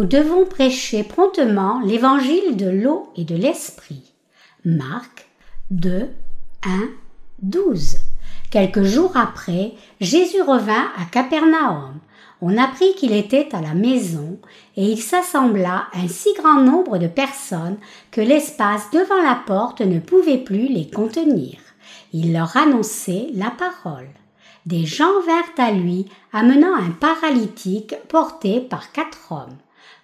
nous devons prêcher promptement l'évangile de l'eau et de l'esprit. Marc 2, 1, 12. Quelques jours après, Jésus revint à Capernaum. On apprit qu'il était à la maison, et il s'assembla un si grand nombre de personnes que l'espace devant la porte ne pouvait plus les contenir. Il leur annonçait la parole. Des gens vinrent à lui, amenant un paralytique porté par quatre hommes.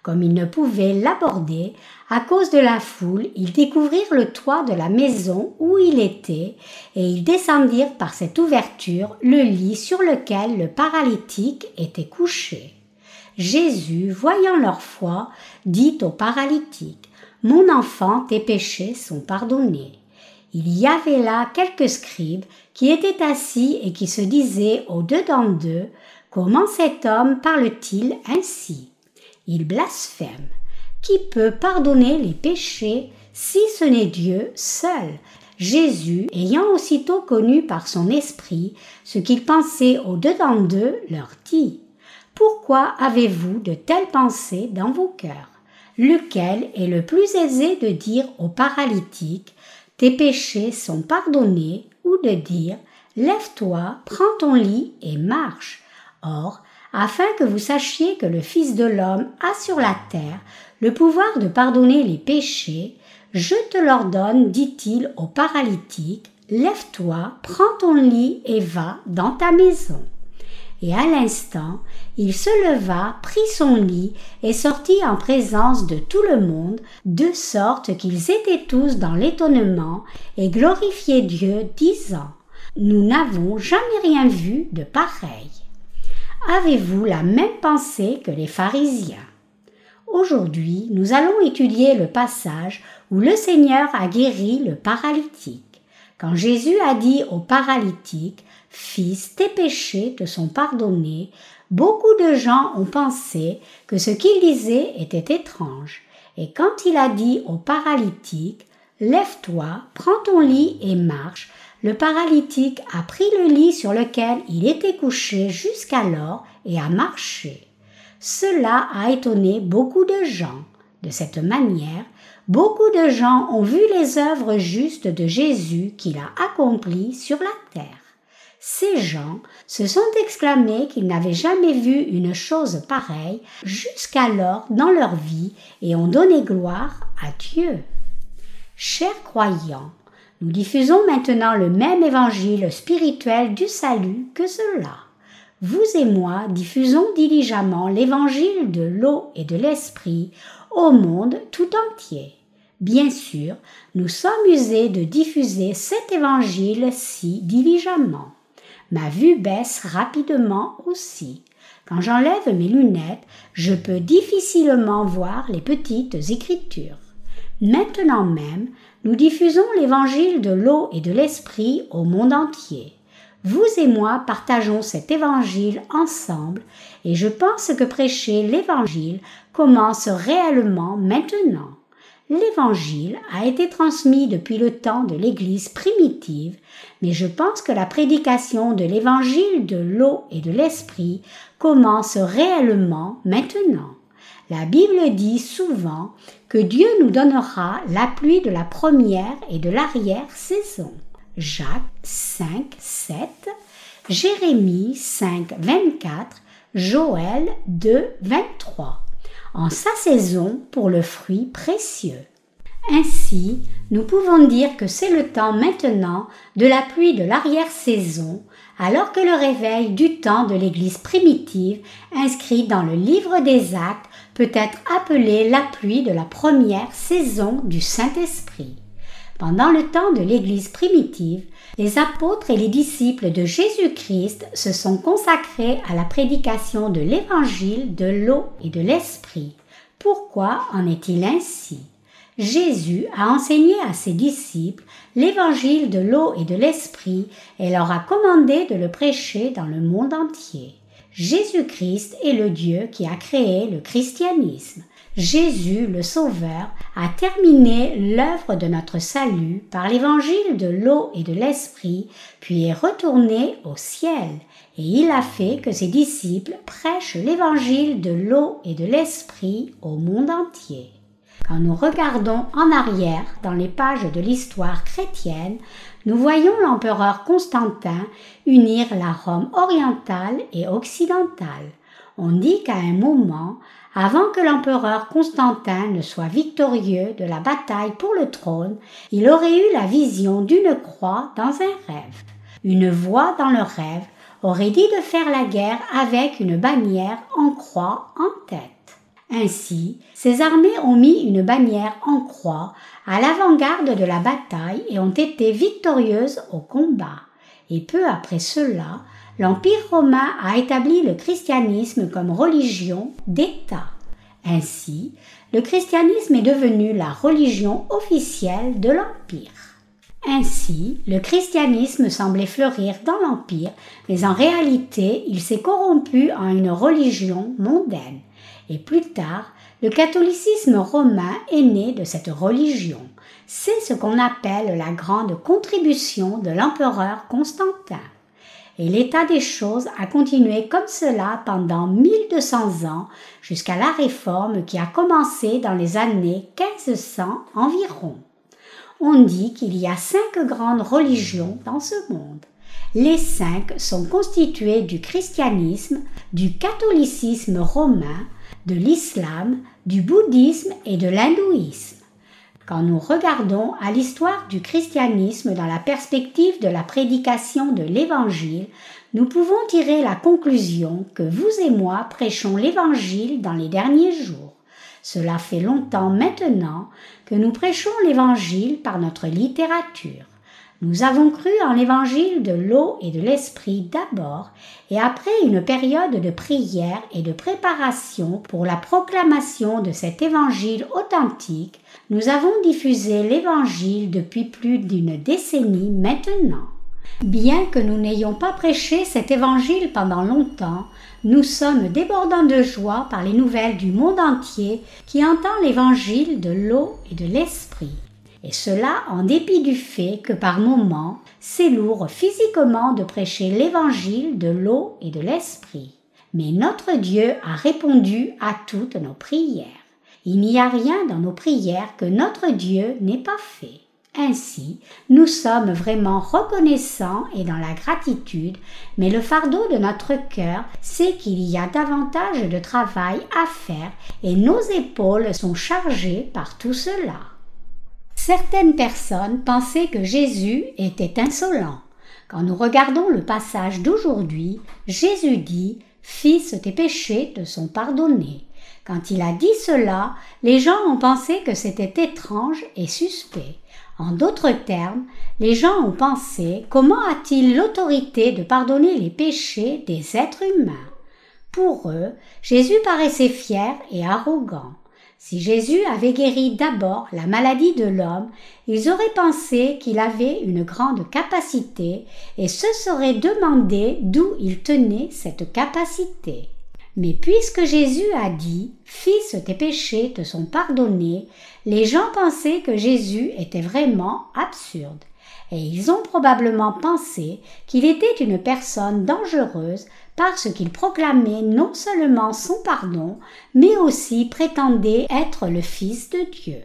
Comme ils ne pouvaient l'aborder, à cause de la foule, ils découvrirent le toit de la maison où il était, et ils descendirent par cette ouverture le lit sur lequel le paralytique était couché. Jésus, voyant leur foi, dit au paralytique, Mon enfant, tes péchés sont pardonnés. Il y avait là quelques scribes qui étaient assis et qui se disaient au-dedans d'eux, Comment cet homme parle-t-il ainsi? Il blasphème. Qui peut pardonner les péchés si ce n'est Dieu seul? Jésus, ayant aussitôt connu par son esprit ce qu'il pensait au-dedans d'eux, leur dit Pourquoi avez-vous de telles pensées dans vos cœurs? Lequel est le plus aisé de dire au paralytique Tes péchés sont pardonnés ou de dire Lève-toi, prends ton lit et marche Or, afin que vous sachiez que le Fils de l'homme a sur la terre le pouvoir de pardonner les péchés, je te l'ordonne, dit-il au paralytique, lève-toi, prends ton lit et va dans ta maison. Et à l'instant, il se leva, prit son lit et sortit en présence de tout le monde, de sorte qu'ils étaient tous dans l'étonnement et glorifiaient Dieu, disant Nous n'avons jamais rien vu de pareil. Avez-vous la même pensée que les pharisiens? Aujourd'hui, nous allons étudier le passage où le Seigneur a guéri le paralytique. Quand Jésus a dit au paralytique Fils, tes péchés te sont pardonnés, beaucoup de gens ont pensé que ce qu'il disait était étrange. Et quand il a dit au paralytique Lève-toi, prends ton lit et marche, le paralytique a pris le lit sur lequel il était couché jusqu'alors et a marché. Cela a étonné beaucoup de gens. De cette manière, beaucoup de gens ont vu les œuvres justes de Jésus qu'il a accomplies sur la terre. Ces gens se sont exclamés qu'ils n'avaient jamais vu une chose pareille jusqu'alors dans leur vie et ont donné gloire à Dieu. Chers croyants, nous diffusons maintenant le même évangile spirituel du salut que cela. Vous et moi diffusons diligemment l'évangile de l'eau et de l'esprit au monde tout entier. Bien sûr, nous sommes usés de diffuser cet évangile si diligemment. Ma vue baisse rapidement aussi. Quand j'enlève mes lunettes, je peux difficilement voir les petites écritures. Maintenant même, nous diffusons l'évangile de l'eau et de l'esprit au monde entier. Vous et moi partageons cet évangile ensemble et je pense que prêcher l'évangile commence réellement maintenant. L'évangile a été transmis depuis le temps de l'Église primitive, mais je pense que la prédication de l'évangile de l'eau et de l'esprit commence réellement maintenant. La Bible dit souvent que Dieu nous donnera la pluie de la première et de l'arrière-saison. Jacques 5, 7, Jérémie 5, 24, Joël 2, 23, en sa saison pour le fruit précieux. Ainsi, nous pouvons dire que c'est le temps maintenant de la pluie de l'arrière-saison, alors que le réveil du temps de l'Église primitive, inscrit dans le livre des actes, peut être appelé la pluie de la première saison du Saint-Esprit. Pendant le temps de l'Église primitive, les apôtres et les disciples de Jésus-Christ se sont consacrés à la prédication de l'Évangile de l'eau et de l'Esprit. Pourquoi en est-il ainsi? Jésus a enseigné à ses disciples l'évangile de l'eau et de l'esprit et leur a commandé de le prêcher dans le monde entier. Jésus-Christ est le Dieu qui a créé le christianisme. Jésus, le Sauveur, a terminé l'œuvre de notre salut par l'évangile de l'eau et de l'esprit, puis est retourné au ciel, et il a fait que ses disciples prêchent l'évangile de l'eau et de l'esprit au monde entier. Quand nous regardons en arrière dans les pages de l'histoire chrétienne, nous voyons l'empereur Constantin unir la Rome orientale et occidentale. On dit qu'à un moment, avant que l'empereur Constantin ne soit victorieux de la bataille pour le trône, il aurait eu la vision d'une croix dans un rêve. Une voix dans le rêve aurait dit de faire la guerre avec une bannière en croix en tête. Ainsi, ces armées ont mis une bannière en croix à l'avant-garde de la bataille et ont été victorieuses au combat. Et peu après cela, l'Empire romain a établi le christianisme comme religion d'État. Ainsi, le christianisme est devenu la religion officielle de l'Empire. Ainsi, le christianisme semblait fleurir dans l'Empire, mais en réalité il s'est corrompu en une religion mondaine et plus tard, le catholicisme romain est né de cette religion. C'est ce qu'on appelle la grande contribution de l'empereur Constantin. Et l'état des choses a continué comme cela pendant 1200 ans jusqu'à la réforme qui a commencé dans les années 1500 environ. On dit qu'il y a cinq grandes religions dans ce monde. Les cinq sont constituées du christianisme, du catholicisme romain, de l'islam, du bouddhisme et de l'hindouisme. Quand nous regardons à l'histoire du christianisme dans la perspective de la prédication de l'Évangile, nous pouvons tirer la conclusion que vous et moi prêchons l'Évangile dans les derniers jours. Cela fait longtemps maintenant que nous prêchons l'Évangile par notre littérature. Nous avons cru en l'évangile de l'eau et de l'esprit d'abord, et après une période de prière et de préparation pour la proclamation de cet évangile authentique, nous avons diffusé l'évangile depuis plus d'une décennie maintenant. Bien que nous n'ayons pas prêché cet évangile pendant longtemps, nous sommes débordants de joie par les nouvelles du monde entier qui entend l'évangile de l'eau et de l'esprit et cela en dépit du fait que par moments c'est lourd physiquement de prêcher l'évangile de l'eau et de l'esprit. Mais notre Dieu a répondu à toutes nos prières. Il n'y a rien dans nos prières que notre Dieu n'ait pas fait. Ainsi, nous sommes vraiment reconnaissants et dans la gratitude, mais le fardeau de notre cœur, c'est qu'il y a davantage de travail à faire et nos épaules sont chargées par tout cela. Certaines personnes pensaient que Jésus était insolent. Quand nous regardons le passage d'aujourd'hui, Jésus dit Fils, tes péchés te sont pardonnés. Quand il a dit cela, les gens ont pensé que c'était étrange et suspect. En d'autres termes, les gens ont pensé comment a-t-il l'autorité de pardonner les péchés des êtres humains? Pour eux, Jésus paraissait fier et arrogant. Si Jésus avait guéri d'abord la maladie de l'homme, ils auraient pensé qu'il avait une grande capacité et se seraient demandé d'où il tenait cette capacité. Mais puisque Jésus a dit Fils, tes péchés te sont pardonnés, les gens pensaient que Jésus était vraiment absurde. Et ils ont probablement pensé qu'il était une personne dangereuse parce qu'il proclamait non seulement son pardon, mais aussi prétendait être le Fils de Dieu.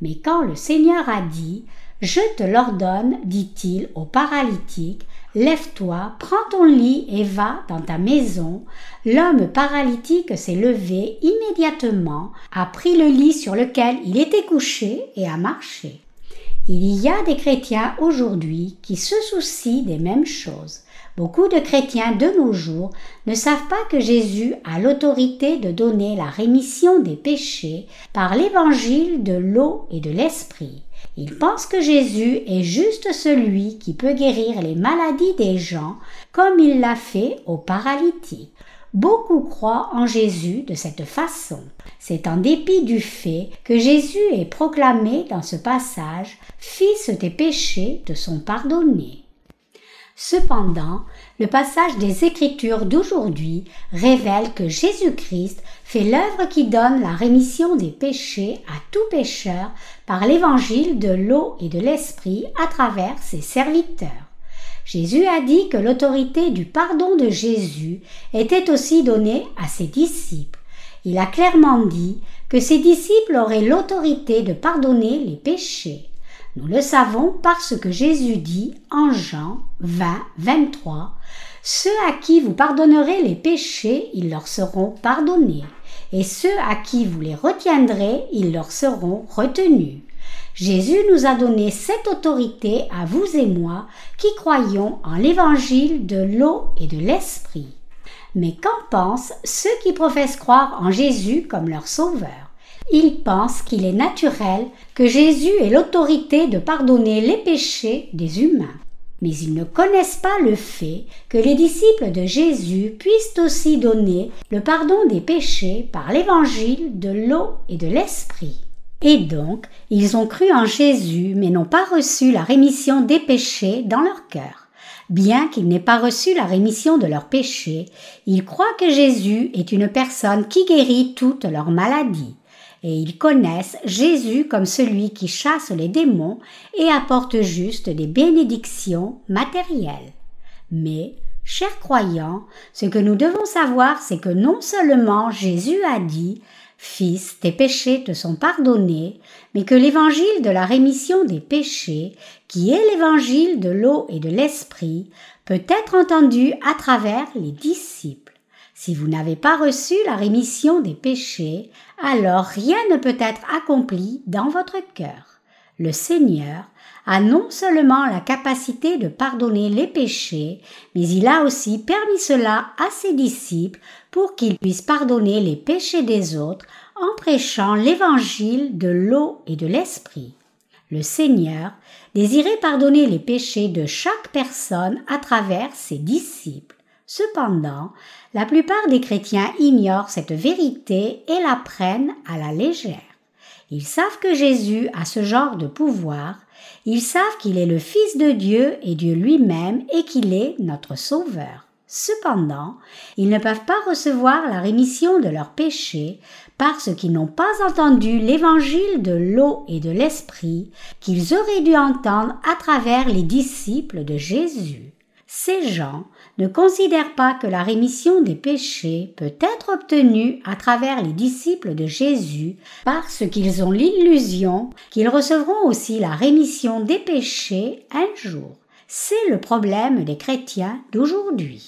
Mais quand le Seigneur a dit Je te l'ordonne, dit-il au paralytique, Lève-toi, prends ton lit et va dans ta maison. L'homme paralytique s'est levé immédiatement, a pris le lit sur lequel il était couché et a marché. Il y a des chrétiens aujourd'hui qui se soucient des mêmes choses. Beaucoup de chrétiens de nos jours ne savent pas que Jésus a l'autorité de donner la rémission des péchés par l'évangile de l'eau et de l'esprit. Ils pensent que Jésus est juste celui qui peut guérir les maladies des gens comme il l'a fait aux paralytiques. Beaucoup croient en Jésus de cette façon. C'est en dépit du fait que Jésus est proclamé dans ce passage Fils tes péchés te sont pardonnés. Cependant, le passage des Écritures d'aujourd'hui révèle que Jésus-Christ fait l'œuvre qui donne la rémission des péchés à tout pécheur par l'évangile de l'eau et de l'esprit à travers ses serviteurs. Jésus a dit que l'autorité du pardon de Jésus était aussi donnée à ses disciples. Il a clairement dit que ses disciples auraient l'autorité de pardonner les péchés. Nous le savons parce que Jésus dit en Jean 20, 23, Ceux à qui vous pardonnerez les péchés, ils leur seront pardonnés, et ceux à qui vous les retiendrez, ils leur seront retenus. Jésus nous a donné cette autorité à vous et moi qui croyons en l'évangile de l'eau et de l'esprit. Mais qu'en pensent ceux qui professent croire en Jésus comme leur sauveur? Ils pensent qu'il est naturel que Jésus ait l'autorité de pardonner les péchés des humains. Mais ils ne connaissent pas le fait que les disciples de Jésus puissent aussi donner le pardon des péchés par l'évangile de l'eau et de l'esprit. Et donc, ils ont cru en Jésus mais n'ont pas reçu la rémission des péchés dans leur cœur. Bien qu'ils n'aient pas reçu la rémission de leurs péchés, ils croient que Jésus est une personne qui guérit toutes leurs maladies et ils connaissent Jésus comme celui qui chasse les démons et apporte juste des bénédictions matérielles. Mais, chers croyants, ce que nous devons savoir, c'est que non seulement Jésus a dit Fils, tes péchés te sont pardonnés, mais que l'évangile de la rémission des péchés, qui est l'évangile de l'eau et de l'esprit, peut être entendu à travers les disciples. Si vous n'avez pas reçu la rémission des péchés, alors rien ne peut être accompli dans votre cœur. Le Seigneur a non seulement la capacité de pardonner les péchés, mais il a aussi permis cela à ses disciples pour qu'ils puissent pardonner les péchés des autres en prêchant l'évangile de l'eau et de l'esprit. Le Seigneur désirait pardonner les péchés de chaque personne à travers ses disciples. Cependant, la plupart des chrétiens ignorent cette vérité et la prennent à la légère. Ils savent que Jésus a ce genre de pouvoir, ils savent qu'il est le Fils de Dieu et Dieu lui-même et qu'il est notre Sauveur. Cependant, ils ne peuvent pas recevoir la rémission de leurs péchés parce qu'ils n'ont pas entendu l'évangile de l'eau et de l'esprit qu'ils auraient dû entendre à travers les disciples de Jésus. Ces gens ne considèrent pas que la rémission des péchés peut être obtenue à travers les disciples de Jésus parce qu'ils ont l'illusion qu'ils recevront aussi la rémission des péchés un jour. C'est le problème des chrétiens d'aujourd'hui.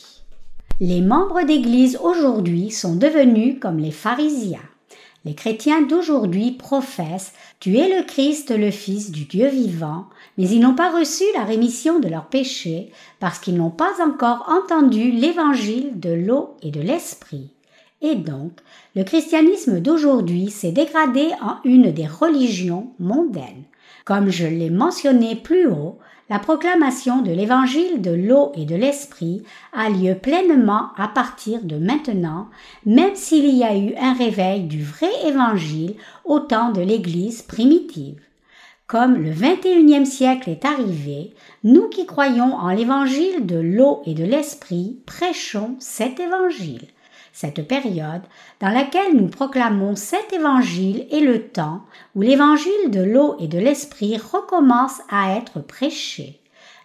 Les membres d'Église aujourd'hui sont devenus comme les pharisiens. Les chrétiens d'aujourd'hui professent Tu es le Christ, le Fils du Dieu vivant, mais ils n'ont pas reçu la rémission de leurs péchés parce qu'ils n'ont pas encore entendu l'évangile de l'eau et de l'esprit. Et donc, le christianisme d'aujourd'hui s'est dégradé en une des religions mondaines. Comme je l'ai mentionné plus haut, la proclamation de l'évangile de l'eau et de l'esprit a lieu pleinement à partir de maintenant, même s'il y a eu un réveil du vrai évangile au temps de l'Église primitive. Comme le XXIe siècle est arrivé, nous qui croyons en l'évangile de l'eau et de l'esprit prêchons cet évangile. Cette période dans laquelle nous proclamons cet évangile est le temps où l'évangile de l'eau et de l'esprit recommence à être prêché.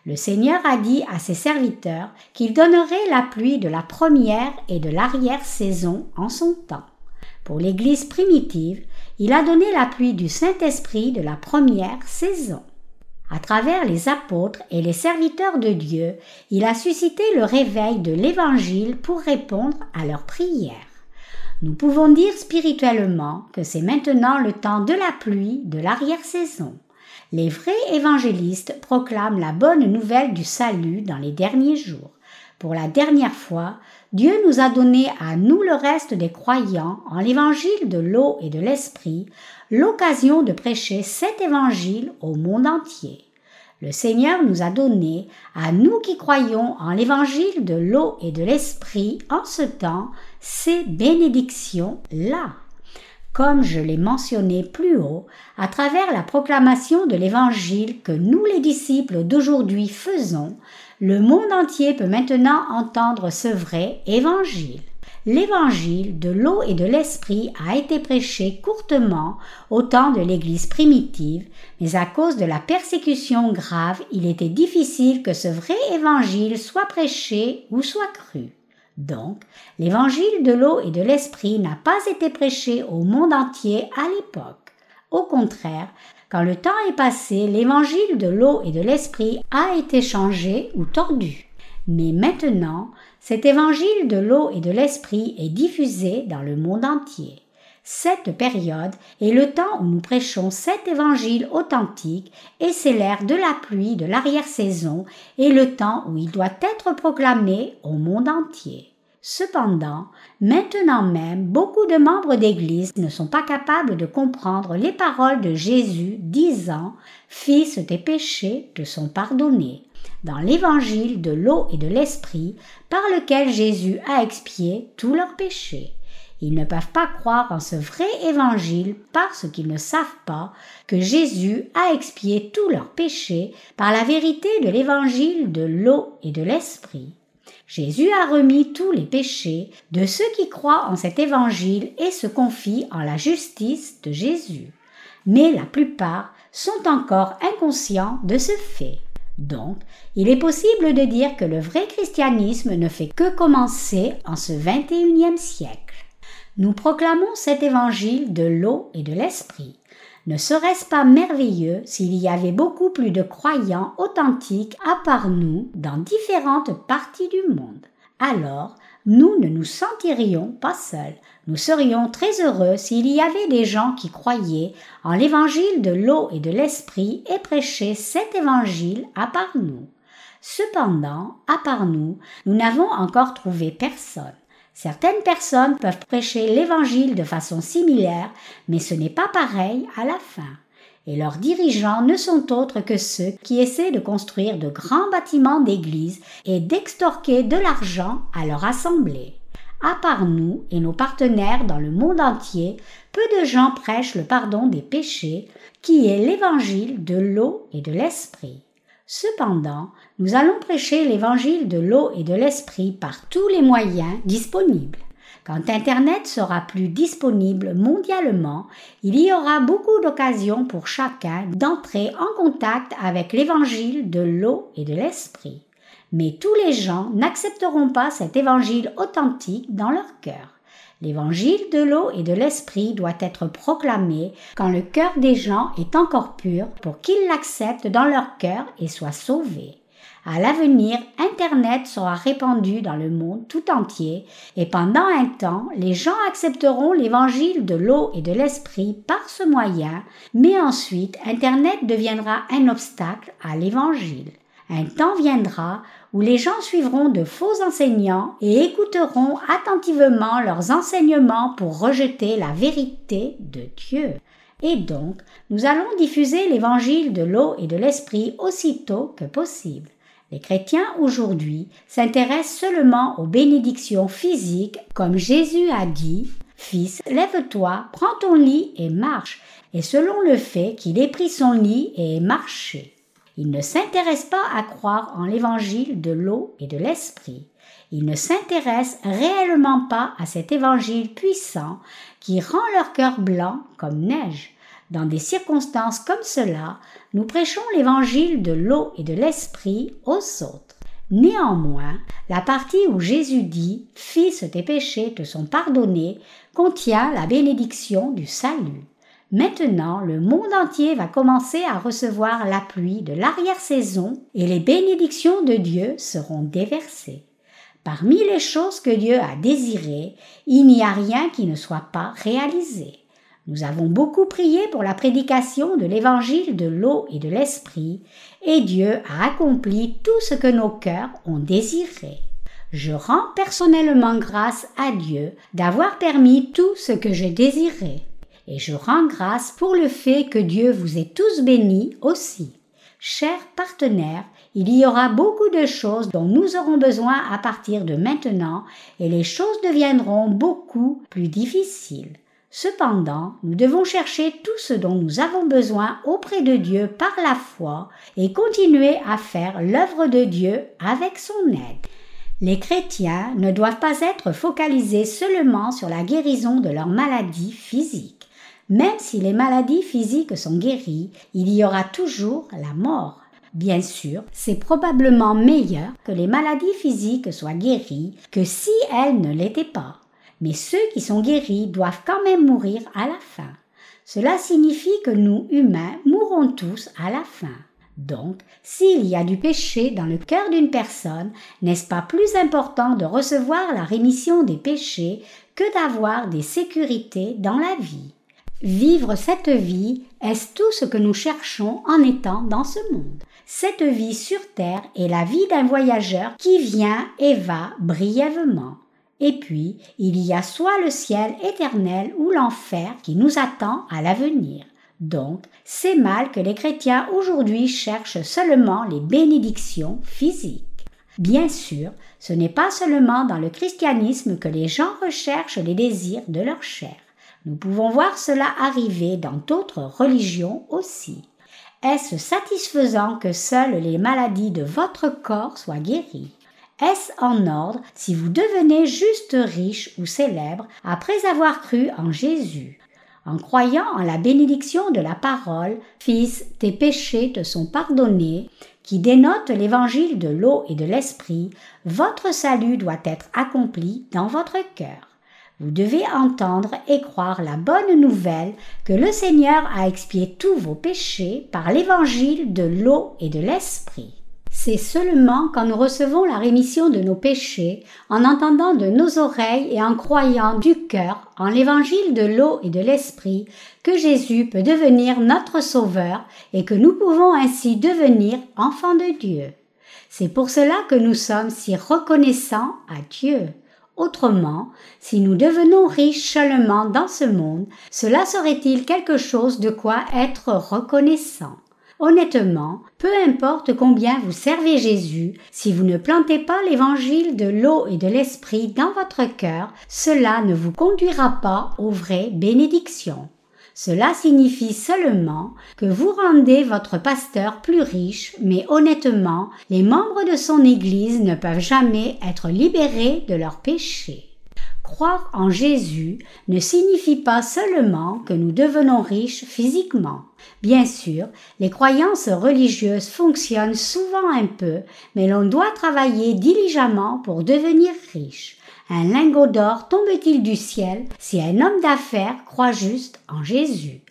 Le Seigneur a dit à ses serviteurs qu'il donnerait la pluie de la première et de l'arrière-saison en son temps. Pour l'Église primitive, il a donné la pluie du Saint-Esprit de la première saison. À travers les apôtres et les serviteurs de Dieu, il a suscité le réveil de l'Évangile pour répondre à leurs prières. Nous pouvons dire spirituellement que c'est maintenant le temps de la pluie de l'arrière-saison. Les vrais évangélistes proclament la bonne nouvelle du salut dans les derniers jours. Pour la dernière fois, Dieu nous a donné à nous le reste des croyants en l'évangile de l'eau et de l'esprit l'occasion de prêcher cet évangile au monde entier. Le Seigneur nous a donné, à nous qui croyons en l'évangile de l'eau et de l'esprit en ce temps, ces bénédictions-là. comme je l'ai mentionné plus haut, à travers la proclamation de l'Évangile que nous les disciples d'aujourd'hui faisons, le monde entier peut maintenant entendre ce vrai Évangile. L'évangile de l'eau et de l'esprit a été prêché courtement au temps de l'Église primitive, mais à cause de la persécution grave, il était difficile que ce vrai évangile soit prêché ou soit cru. Donc, l'évangile de l'eau et de l'esprit n'a pas été prêché au monde entier à l'époque. Au contraire, quand le temps est passé, l'évangile de l'eau et de l'esprit a été changé ou tordu. Mais maintenant, cet évangile de l'eau et de l'esprit est diffusé dans le monde entier. Cette période est le temps où nous prêchons cet évangile authentique et c'est l'ère de la pluie de l'arrière-saison et le temps où il doit être proclamé au monde entier. Cependant, maintenant même, beaucoup de membres d'Église ne sont pas capables de comprendre les paroles de Jésus disant Fils, tes péchés te sont pardonnés dans l'évangile de l'eau et de l'esprit par lequel Jésus a expié tous leurs péchés. Ils ne peuvent pas croire en ce vrai évangile parce qu'ils ne savent pas que Jésus a expié tous leurs péchés par la vérité de l'évangile de l'eau et de l'esprit. Jésus a remis tous les péchés de ceux qui croient en cet évangile et se confient en la justice de Jésus. Mais la plupart sont encore inconscients de ce fait. Donc, il est possible de dire que le vrai christianisme ne fait que commencer en ce XXIe siècle. Nous proclamons cet évangile de l'eau et de l'esprit. Ne serait-ce pas merveilleux s'il y avait beaucoup plus de croyants authentiques à part nous dans différentes parties du monde? Alors, nous ne nous sentirions pas seuls. Nous serions très heureux s'il y avait des gens qui croyaient en l'évangile de l'eau et de l'esprit et prêchaient cet évangile à part nous. Cependant, à part nous, nous n'avons encore trouvé personne. Certaines personnes peuvent prêcher l'évangile de façon similaire, mais ce n'est pas pareil à la fin et leurs dirigeants ne sont autres que ceux qui essaient de construire de grands bâtiments d'église et d'extorquer de l'argent à leur assemblée. À part nous et nos partenaires dans le monde entier, peu de gens prêchent le pardon des péchés, qui est l'évangile de l'eau et de l'esprit. Cependant, nous allons prêcher l'évangile de l'eau et de l'esprit par tous les moyens disponibles. Quand Internet sera plus disponible mondialement, il y aura beaucoup d'occasions pour chacun d'entrer en contact avec l'évangile de l'eau et de l'esprit. Mais tous les gens n'accepteront pas cet évangile authentique dans leur cœur. L'évangile de l'eau et de l'esprit doit être proclamé quand le cœur des gens est encore pur pour qu'ils l'acceptent dans leur cœur et soient sauvés. À l'avenir, Internet sera répandu dans le monde tout entier et pendant un temps, les gens accepteront l'évangile de l'eau et de l'esprit par ce moyen, mais ensuite Internet deviendra un obstacle à l'évangile. Un temps viendra où les gens suivront de faux enseignants et écouteront attentivement leurs enseignements pour rejeter la vérité de Dieu. Et donc, nous allons diffuser l'évangile de l'eau et de l'esprit aussitôt que possible. Les chrétiens aujourd'hui s'intéressent seulement aux bénédictions physiques comme Jésus a dit Fils, lève-toi, prends ton lit et marche, et selon le fait qu'il ait pris son lit et ait marché. Il ne s'intéresse pas à croire en l'évangile de l'eau et de l'esprit. Il ne s'intéresse réellement pas à cet évangile puissant qui rend leur cœur blanc comme neige. Dans des circonstances comme cela, nous prêchons l'évangile de l'eau et de l'esprit aux autres. Néanmoins, la partie où Jésus dit Fils, tes péchés te sont pardonnés contient la bénédiction du salut. Maintenant, le monde entier va commencer à recevoir la pluie de l'arrière-saison et les bénédictions de Dieu seront déversées. Parmi les choses que Dieu a désirées, il n'y a rien qui ne soit pas réalisé. Nous avons beaucoup prié pour la prédication de l'évangile de l'eau et de l'esprit, et Dieu a accompli tout ce que nos cœurs ont désiré. Je rends personnellement grâce à Dieu d'avoir permis tout ce que j'ai désiré, et je rends grâce pour le fait que Dieu vous ait tous bénis aussi. Chers partenaires, il y aura beaucoup de choses dont nous aurons besoin à partir de maintenant, et les choses deviendront beaucoup plus difficiles. Cependant, nous devons chercher tout ce dont nous avons besoin auprès de Dieu par la foi et continuer à faire l'œuvre de Dieu avec son aide. Les chrétiens ne doivent pas être focalisés seulement sur la guérison de leurs maladies physiques. Même si les maladies physiques sont guéries, il y aura toujours la mort. Bien sûr, c'est probablement meilleur que les maladies physiques soient guéries que si elles ne l'étaient pas. Mais ceux qui sont guéris doivent quand même mourir à la fin. Cela signifie que nous, humains, mourrons tous à la fin. Donc, s'il y a du péché dans le cœur d'une personne, n'est-ce pas plus important de recevoir la rémission des péchés que d'avoir des sécurités dans la vie? Vivre cette vie, est-ce tout ce que nous cherchons en étant dans ce monde? Cette vie sur Terre est la vie d'un voyageur qui vient et va brièvement. Et puis, il y a soit le ciel éternel ou l'enfer qui nous attend à l'avenir. Donc, c'est mal que les chrétiens aujourd'hui cherchent seulement les bénédictions physiques. Bien sûr, ce n'est pas seulement dans le christianisme que les gens recherchent les désirs de leur chair. Nous pouvons voir cela arriver dans d'autres religions aussi. Est-ce satisfaisant que seules les maladies de votre corps soient guéries? Est-ce en ordre si vous devenez juste riche ou célèbre après avoir cru en Jésus? En croyant en la bénédiction de la parole, Fils, tes péchés te sont pardonnés, qui dénote l'évangile de l'eau et de l'esprit, votre salut doit être accompli dans votre cœur. Vous devez entendre et croire la bonne nouvelle que le Seigneur a expié tous vos péchés par l'évangile de l'eau et de l'esprit. C'est seulement quand nous recevons la rémission de nos péchés, en entendant de nos oreilles et en croyant du cœur en l'évangile de l'eau et de l'esprit, que Jésus peut devenir notre Sauveur et que nous pouvons ainsi devenir enfants de Dieu. C'est pour cela que nous sommes si reconnaissants à Dieu. Autrement, si nous devenons riches seulement dans ce monde, cela serait-il quelque chose de quoi être reconnaissant? Honnêtement, peu importe combien vous servez Jésus, si vous ne plantez pas l'évangile de l'eau et de l'esprit dans votre cœur, cela ne vous conduira pas aux vraies bénédictions. Cela signifie seulement que vous rendez votre pasteur plus riche, mais honnêtement, les membres de son Église ne peuvent jamais être libérés de leurs péchés. Croire en Jésus ne signifie pas seulement que nous devenons riches physiquement. Bien sûr, les croyances religieuses fonctionnent souvent un peu, mais l'on doit travailler diligemment pour devenir riche. Un lingot d'or tombe-t-il du ciel si un homme d'affaires croit juste en Jésus?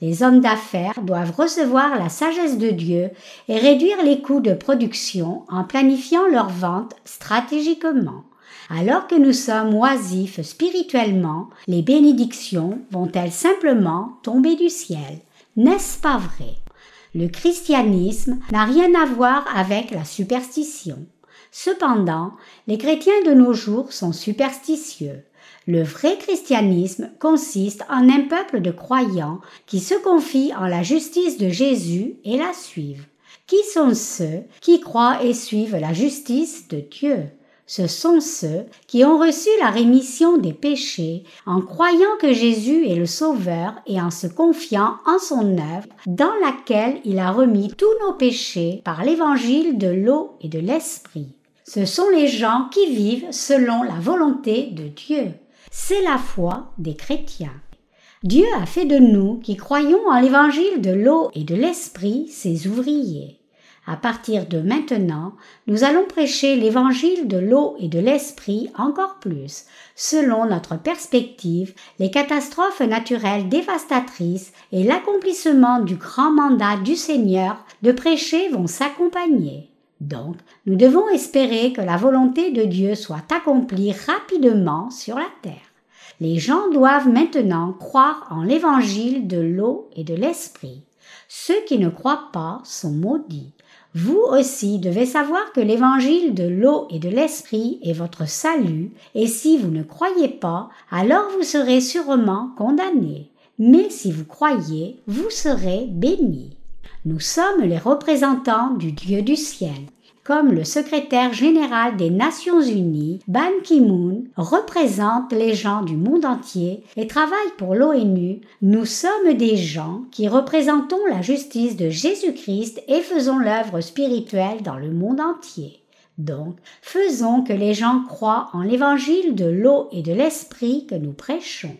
Les hommes d'affaires doivent recevoir la sagesse de Dieu et réduire les coûts de production en planifiant leurs ventes stratégiquement. Alors que nous sommes oisifs spirituellement, les bénédictions vont-elles simplement tomber du ciel? N'est-ce pas vrai? Le christianisme n'a rien à voir avec la superstition. Cependant, les chrétiens de nos jours sont superstitieux. Le vrai christianisme consiste en un peuple de croyants qui se confient en la justice de Jésus et la suivent. Qui sont ceux qui croient et suivent la justice de Dieu? Ce sont ceux qui ont reçu la rémission des péchés en croyant que Jésus est le Sauveur et en se confiant en son œuvre dans laquelle il a remis tous nos péchés par l'évangile de l'eau et de l'esprit. Ce sont les gens qui vivent selon la volonté de Dieu. C'est la foi des chrétiens. Dieu a fait de nous qui croyons en l'évangile de l'eau et de l'esprit ses ouvriers. À partir de maintenant, nous allons prêcher l'évangile de l'eau et de l'esprit encore plus. Selon notre perspective, les catastrophes naturelles dévastatrices et l'accomplissement du grand mandat du Seigneur de prêcher vont s'accompagner. Donc, nous devons espérer que la volonté de Dieu soit accomplie rapidement sur la terre. Les gens doivent maintenant croire en l'évangile de l'eau et de l'esprit. Ceux qui ne croient pas sont maudits. Vous aussi devez savoir que l'évangile de l'eau et de l'esprit est votre salut, et si vous ne croyez pas, alors vous serez sûrement condamnés. Mais si vous croyez, vous serez bénis. Nous sommes les représentants du Dieu du ciel. comme le secrétaire général des Nations Unies, Ban Ki-moon, représente les gens du monde entier et travaille pour l'ONU, nous sommes des gens qui représentons la justice de Jésus-Christ et faisons l'œuvre spirituelle dans le monde entier. Donc, faisons que les gens croient en l'évangile de l'eau et de l'esprit que nous prêchons.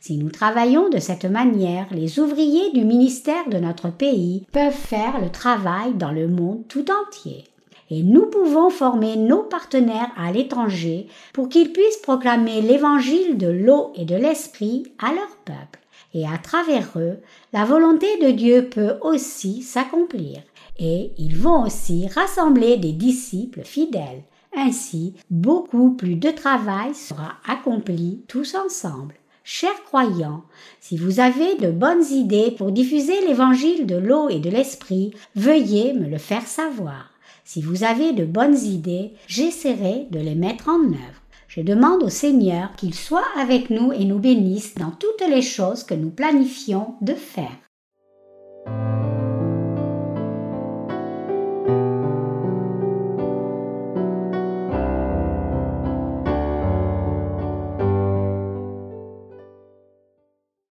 Si nous travaillons de cette manière, les ouvriers du ministère de notre pays peuvent faire le travail dans le monde tout entier. Et nous pouvons former nos partenaires à l'étranger pour qu'ils puissent proclamer l'évangile de l'eau et de l'esprit à leur peuple. Et à travers eux, la volonté de Dieu peut aussi s'accomplir. Et ils vont aussi rassembler des disciples fidèles. Ainsi, beaucoup plus de travail sera accompli tous ensemble. Chers croyants, si vous avez de bonnes idées pour diffuser l'évangile de l'eau et de l'esprit, veuillez me le faire savoir. Si vous avez de bonnes idées, j'essaierai de les mettre en œuvre. Je demande au Seigneur qu'il soit avec nous et nous bénisse dans toutes les choses que nous planifions de faire.